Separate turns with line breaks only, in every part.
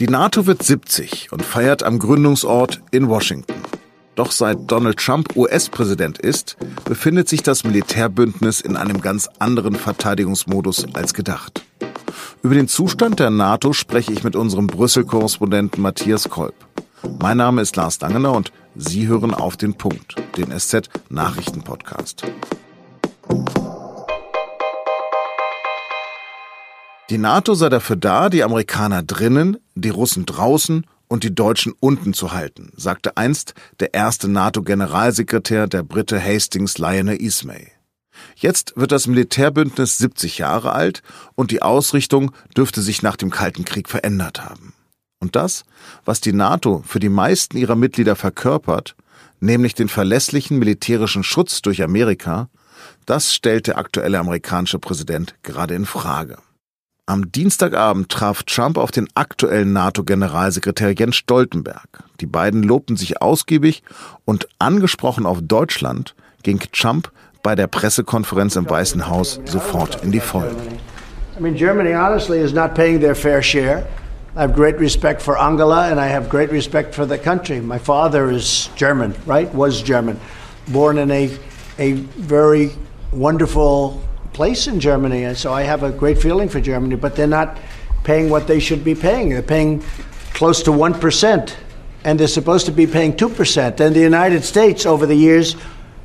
Die NATO wird 70 und feiert am Gründungsort in Washington. Doch seit Donald Trump US-Präsident ist, befindet sich das Militärbündnis in einem ganz anderen Verteidigungsmodus als gedacht. Über den Zustand der NATO spreche ich mit unserem Brüssel-Korrespondenten Matthias Kolb. Mein Name ist Lars Dangener und Sie hören auf den Punkt, den SZ-Nachrichten-Podcast. Die NATO sei dafür da, die Amerikaner drinnen, die Russen draußen und die Deutschen unten zu halten, sagte einst der erste NATO-Generalsekretär der Brite Hastings Lionel Ismay. Jetzt wird das Militärbündnis 70 Jahre alt und die Ausrichtung dürfte sich nach dem Kalten Krieg verändert haben. Und das, was die NATO für die meisten ihrer Mitglieder verkörpert, nämlich den verlässlichen militärischen Schutz durch Amerika, das stellt der aktuelle amerikanische Präsident gerade in Frage. Am Dienstagabend traf Trump auf den aktuellen NATO-Generalsekretär Jens Stoltenberg. Die beiden lobten sich ausgiebig und angesprochen auf Deutschland ging Trump bei der Pressekonferenz im Weißen Haus sofort in die Vollen.
I mean, Germany honestly is not paying their fair share. I have great respect for Angela and I have great respect for the country. My father is German, right? Was German. Born in a, a very wonderful place in Germany, so I have a great feeling for Germany, but they're not paying what they should be paying. They're paying close to 1%, and they're supposed to be paying 2%. And the United States, over the years,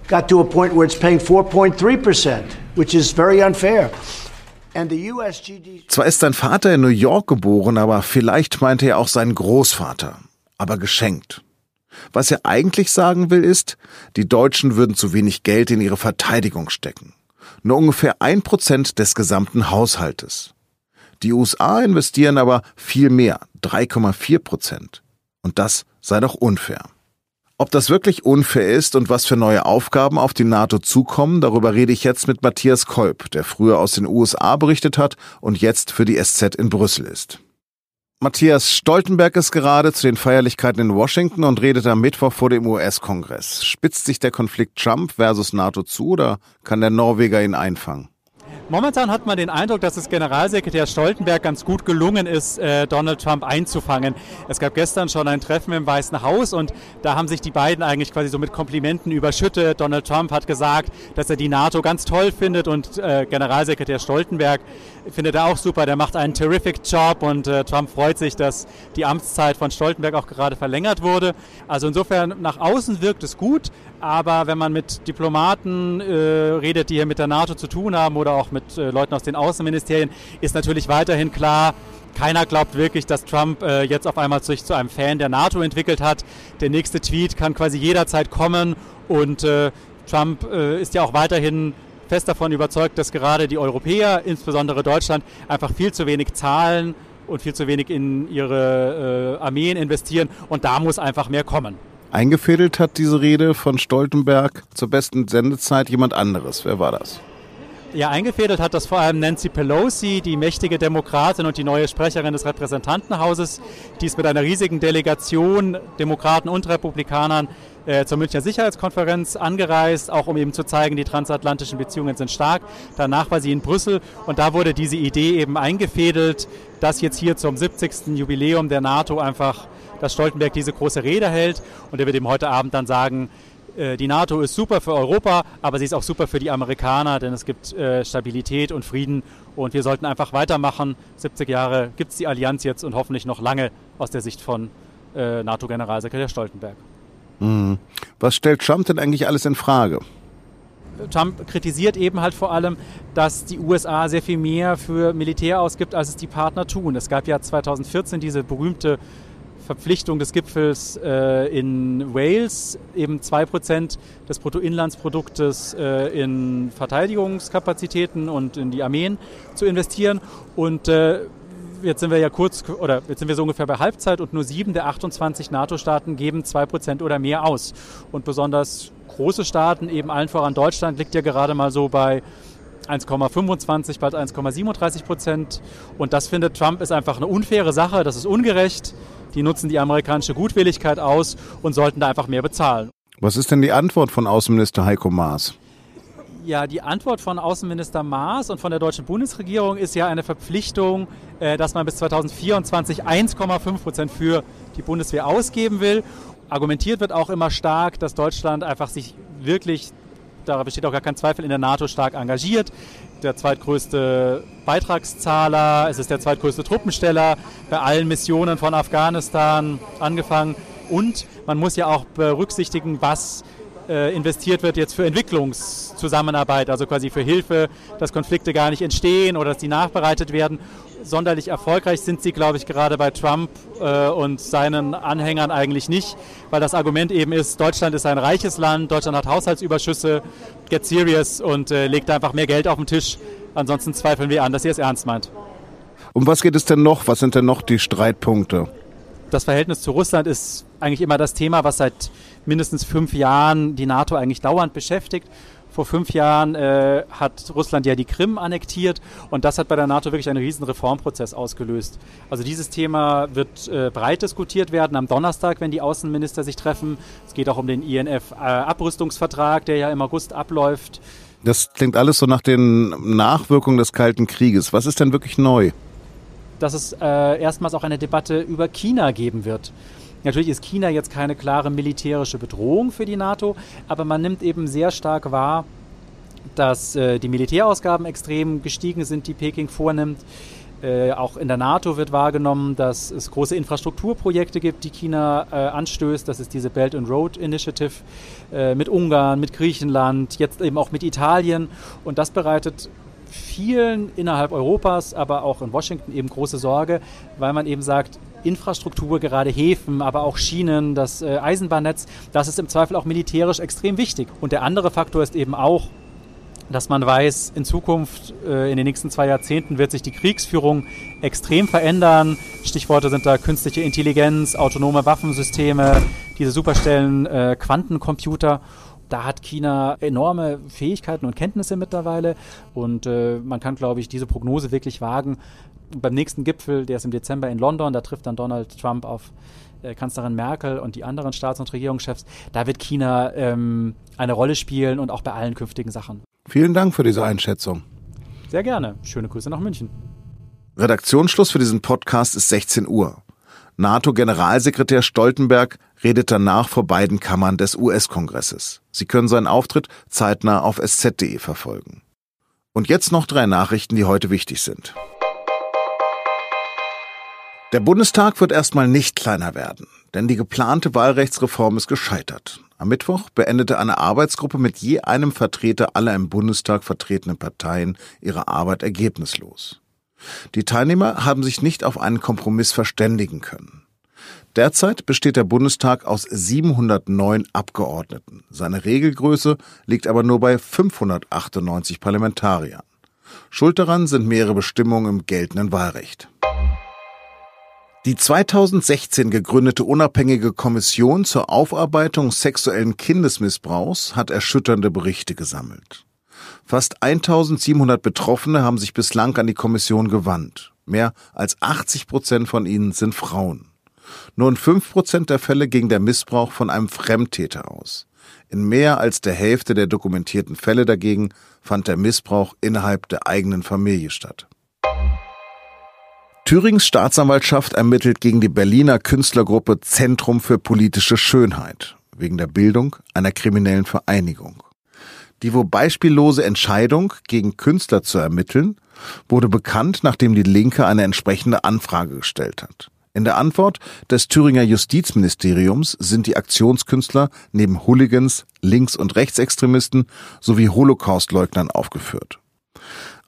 got to a point where it's paying 4.3%, which is very unfair.
Zwar ist sein Vater in New York geboren, aber vielleicht meinte er auch seinen Großvater. Aber geschenkt. Was er eigentlich sagen will, ist, die Deutschen würden zu wenig Geld in ihre Verteidigung stecken nur ungefähr ein Prozent des gesamten Haushaltes. Die USA investieren aber viel mehr, 3,4 Prozent. Und das sei doch unfair. Ob das wirklich unfair ist und was für neue Aufgaben auf die NATO zukommen, darüber rede ich jetzt mit Matthias Kolb, der früher aus den USA berichtet hat und jetzt für die SZ in Brüssel ist. Matthias Stoltenberg ist gerade zu den Feierlichkeiten in Washington und redet am Mittwoch vor dem US-Kongress. Spitzt sich der Konflikt Trump versus NATO zu oder kann der Norweger ihn einfangen?
Momentan hat man den Eindruck, dass es Generalsekretär Stoltenberg ganz gut gelungen ist, äh, Donald Trump einzufangen. Es gab gestern schon ein Treffen im Weißen Haus und da haben sich die beiden eigentlich quasi so mit Komplimenten überschüttet. Donald Trump hat gesagt, dass er die NATO ganz toll findet und äh, Generalsekretär Stoltenberg findet er auch super. Der macht einen terrific Job und äh, Trump freut sich, dass die Amtszeit von Stoltenberg auch gerade verlängert wurde. Also insofern nach außen wirkt es gut, aber wenn man mit Diplomaten äh, redet, die hier mit der NATO zu tun haben oder auch mit äh, Leuten aus den Außenministerien, ist natürlich weiterhin klar, keiner glaubt wirklich, dass Trump äh, jetzt auf einmal sich zu einem Fan der NATO entwickelt hat. Der nächste Tweet kann quasi jederzeit kommen und äh, Trump äh, ist ja auch weiterhin fest davon überzeugt, dass gerade die Europäer, insbesondere Deutschland, einfach viel zu wenig zahlen und viel zu wenig in ihre äh, Armeen investieren und da muss einfach mehr kommen.
Eingefädelt hat diese Rede von Stoltenberg zur besten Sendezeit jemand anderes. Wer war das?
Ja, eingefädelt hat das vor allem Nancy Pelosi, die mächtige Demokratin und die neue Sprecherin des Repräsentantenhauses, die ist mit einer riesigen Delegation Demokraten und Republikanern äh, zur Münchner Sicherheitskonferenz angereist, auch um eben zu zeigen, die transatlantischen Beziehungen sind stark. Danach war sie in Brüssel und da wurde diese Idee eben eingefädelt, dass jetzt hier zum 70. Jubiläum der NATO einfach, dass Stoltenberg diese große Rede hält und er wird eben heute Abend dann sagen, die NATO ist super für Europa, aber sie ist auch super für die Amerikaner, denn es gibt äh, Stabilität und Frieden und wir sollten einfach weitermachen. 70 Jahre gibt es die Allianz jetzt und hoffentlich noch lange aus der Sicht von äh, NATO-Generalsekretär Stoltenberg.
Mhm. Was stellt Trump denn eigentlich alles in Frage?
Trump kritisiert eben halt vor allem, dass die USA sehr viel mehr für Militär ausgibt, als es die Partner tun. Es gab ja 2014 diese berühmte Verpflichtung des Gipfels äh, in Wales, eben 2% des Bruttoinlandsproduktes äh, in Verteidigungskapazitäten und in die Armeen zu investieren. Und äh, jetzt sind wir ja kurz, oder jetzt sind wir so ungefähr bei Halbzeit und nur sieben der 28 NATO-Staaten geben 2% oder mehr aus. Und besonders große Staaten, eben allen voran Deutschland, liegt ja gerade mal so bei 1,25, bald 1,37 Prozent. Und das findet Trump ist einfach eine unfaire Sache, das ist ungerecht die nutzen die amerikanische Gutwilligkeit aus und sollten da einfach mehr bezahlen.
Was ist denn die Antwort von Außenminister Heiko Maas?
Ja, die Antwort von Außenminister Maas und von der deutschen Bundesregierung ist ja eine Verpflichtung, äh, dass man bis 2024 1,5 Prozent für die Bundeswehr ausgeben will. Argumentiert wird auch immer stark, dass Deutschland einfach sich wirklich, da besteht auch gar kein Zweifel, in der NATO stark engagiert. Der zweitgrößte Beitragszahler, es ist der zweitgrößte Truppensteller bei allen Missionen von Afghanistan angefangen. Und man muss ja auch berücksichtigen, was investiert wird jetzt für Entwicklungszusammenarbeit, also quasi für Hilfe, dass Konflikte gar nicht entstehen oder dass die nachbereitet werden. Sonderlich erfolgreich sind sie, glaube ich, gerade bei Trump äh, und seinen Anhängern eigentlich nicht, weil das Argument eben ist, Deutschland ist ein reiches Land, Deutschland hat Haushaltsüberschüsse, get serious und äh, legt einfach mehr Geld auf den Tisch. Ansonsten zweifeln wir an, dass ihr es ernst meint.
Um was geht es denn noch? Was sind denn noch die Streitpunkte?
Das Verhältnis zu Russland ist eigentlich immer das Thema, was seit mindestens fünf Jahren die NATO eigentlich dauernd beschäftigt. Vor fünf Jahren äh, hat Russland ja die Krim annektiert und das hat bei der NATO wirklich einen riesen Reformprozess ausgelöst. Also dieses Thema wird äh, breit diskutiert werden am Donnerstag, wenn die Außenminister sich treffen. Es geht auch um den INF-Abrüstungsvertrag, der ja im August abläuft.
Das klingt alles so nach den Nachwirkungen des Kalten Krieges. Was ist denn wirklich neu?
Dass es äh, erstmals auch eine Debatte über China geben wird. Natürlich ist China jetzt keine klare militärische Bedrohung für die NATO, aber man nimmt eben sehr stark wahr, dass äh, die Militärausgaben extrem gestiegen sind, die Peking vornimmt. Äh, auch in der NATO wird wahrgenommen, dass es große Infrastrukturprojekte gibt, die China äh, anstößt. Das ist diese Belt and Road Initiative äh, mit Ungarn, mit Griechenland, jetzt eben auch mit Italien. Und das bereitet vielen innerhalb Europas, aber auch in Washington eben große Sorge, weil man eben sagt, Infrastruktur, gerade Häfen, aber auch Schienen, das äh, Eisenbahnnetz, das ist im Zweifel auch militärisch extrem wichtig. Und der andere Faktor ist eben auch, dass man weiß, in Zukunft, äh, in den nächsten zwei Jahrzehnten wird sich die Kriegsführung extrem verändern. Stichworte sind da künstliche Intelligenz, autonome Waffensysteme, diese Superstellen, äh, Quantencomputer. Da hat China enorme Fähigkeiten und Kenntnisse mittlerweile und man kann, glaube ich, diese Prognose wirklich wagen, beim nächsten Gipfel, der ist im Dezember in London, da trifft dann Donald Trump auf äh, Kanzlerin Merkel und die anderen Staats- und Regierungschefs. Da wird China ähm, eine Rolle spielen und auch bei allen künftigen Sachen.
Vielen Dank für diese Einschätzung.
Sehr gerne. Schöne Grüße nach München.
Redaktionsschluss für diesen Podcast ist 16 Uhr. NATO-Generalsekretär Stoltenberg redet danach vor beiden Kammern des US-Kongresses. Sie können seinen Auftritt zeitnah auf sz.de verfolgen. Und jetzt noch drei Nachrichten, die heute wichtig sind. Der Bundestag wird erstmal nicht kleiner werden, denn die geplante Wahlrechtsreform ist gescheitert. Am Mittwoch beendete eine Arbeitsgruppe mit je einem Vertreter aller im Bundestag vertretenen Parteien ihre Arbeit ergebnislos. Die Teilnehmer haben sich nicht auf einen Kompromiss verständigen können. Derzeit besteht der Bundestag aus 709 Abgeordneten. Seine Regelgröße liegt aber nur bei 598 Parlamentariern. Schuld daran sind mehrere Bestimmungen im geltenden Wahlrecht. Die 2016 gegründete unabhängige Kommission zur Aufarbeitung sexuellen Kindesmissbrauchs hat erschütternde Berichte gesammelt. Fast 1700 Betroffene haben sich bislang an die Kommission gewandt. Mehr als 80 Prozent von ihnen sind Frauen. Nur in 5 Prozent der Fälle ging der Missbrauch von einem Fremdtäter aus. In mehr als der Hälfte der dokumentierten Fälle dagegen fand der Missbrauch innerhalb der eigenen Familie statt. Thürings Staatsanwaltschaft ermittelt gegen die Berliner Künstlergruppe Zentrum für politische Schönheit wegen der Bildung einer kriminellen Vereinigung. Die wohl beispiellose Entscheidung, gegen Künstler zu ermitteln, wurde bekannt, nachdem die Linke eine entsprechende Anfrage gestellt hat. In der Antwort des Thüringer Justizministeriums sind die Aktionskünstler neben Hooligans, Links- und Rechtsextremisten sowie Holocaustleugnern aufgeführt.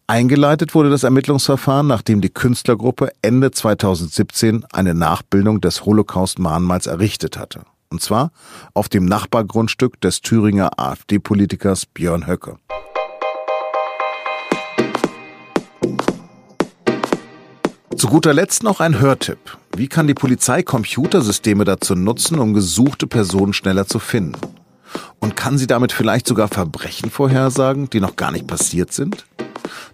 Eingeleitet wurde das Ermittlungsverfahren, nachdem die Künstlergruppe Ende 2017 eine Nachbildung des Holocaust-Mahnmals errichtet hatte. Und zwar auf dem Nachbargrundstück des Thüringer AfD-Politikers Björn Höcke. Zu guter Letzt noch ein Hörtipp. Wie kann die Polizei Computersysteme dazu nutzen, um gesuchte Personen schneller zu finden? Und kann sie damit vielleicht sogar Verbrechen vorhersagen, die noch gar nicht passiert sind?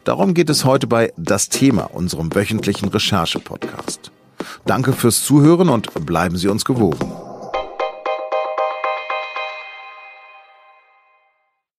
Darum geht es heute bei Das Thema, unserem wöchentlichen Recherche-Podcast. Danke fürs Zuhören und bleiben Sie uns gewogen.